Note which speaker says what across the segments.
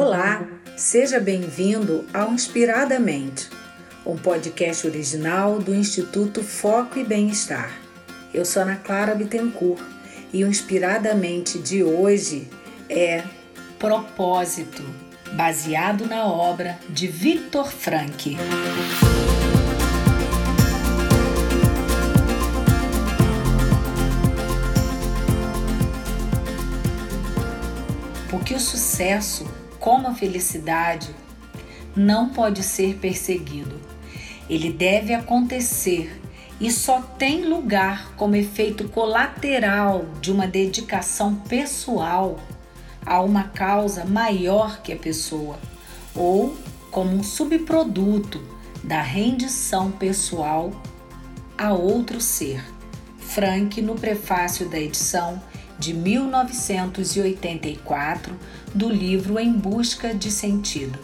Speaker 1: Olá, seja bem-vindo ao Inspiradamente, um podcast original do Instituto Foco e Bem-Estar. Eu sou Ana Clara Bittencourt e o Inspiradamente de hoje é Propósito, baseado na obra de Victor Frank. Porque o sucesso, como a felicidade, não pode ser perseguido. Ele deve acontecer e só tem lugar como efeito colateral de uma dedicação pessoal a uma causa maior que a pessoa, ou como um subproduto da rendição pessoal a outro ser. Frank, no prefácio da edição de 1984 do livro Em Busca de Sentido.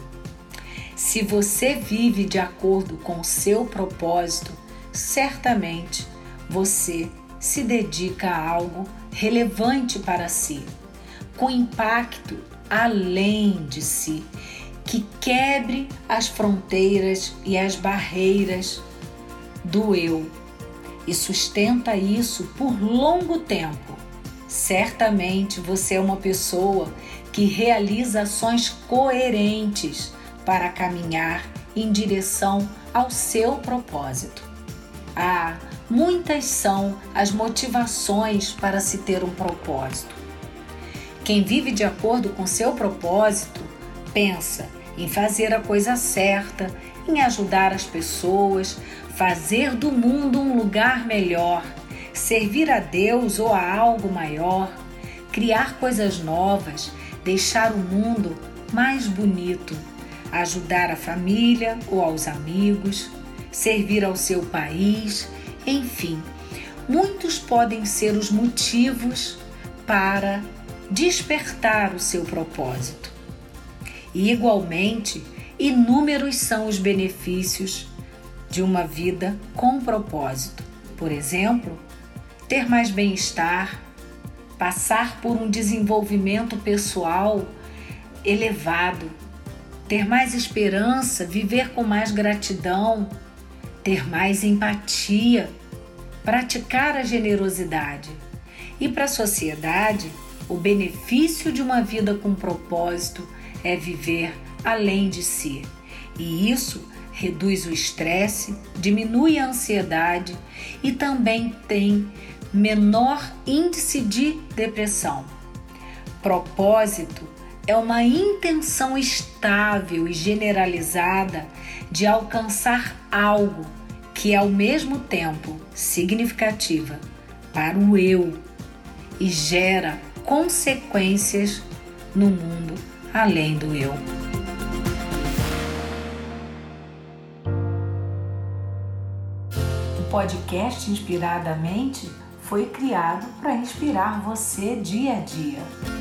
Speaker 1: Se você vive de acordo com seu propósito, certamente você se dedica a algo relevante para si, com impacto além de si, que quebre as fronteiras e as barreiras do eu e sustenta isso por longo tempo. Certamente você é uma pessoa que realiza ações coerentes para caminhar em direção ao seu propósito. Ah, muitas são as motivações para se ter um propósito. Quem vive de acordo com seu propósito pensa em fazer a coisa certa, em ajudar as pessoas, fazer do mundo um lugar melhor, servir a Deus ou a algo maior, criar coisas novas, deixar o mundo mais bonito, ajudar a família ou aos amigos, servir ao seu país, enfim. Muitos podem ser os motivos para despertar o seu propósito. E, igualmente, inúmeros são os benefícios de uma vida com propósito. Por exemplo, ter mais bem-estar, passar por um desenvolvimento pessoal elevado, ter mais esperança, viver com mais gratidão, ter mais empatia, praticar a generosidade. E para a sociedade, o benefício de uma vida com propósito é viver além de si. E isso reduz o estresse, diminui a ansiedade e também tem menor índice de depressão. Propósito é uma intenção estável e generalizada de alcançar algo que é ao mesmo tempo significativa para o eu e gera consequências no mundo além do eu. O podcast Inspiradamente foi criado para inspirar você dia a dia.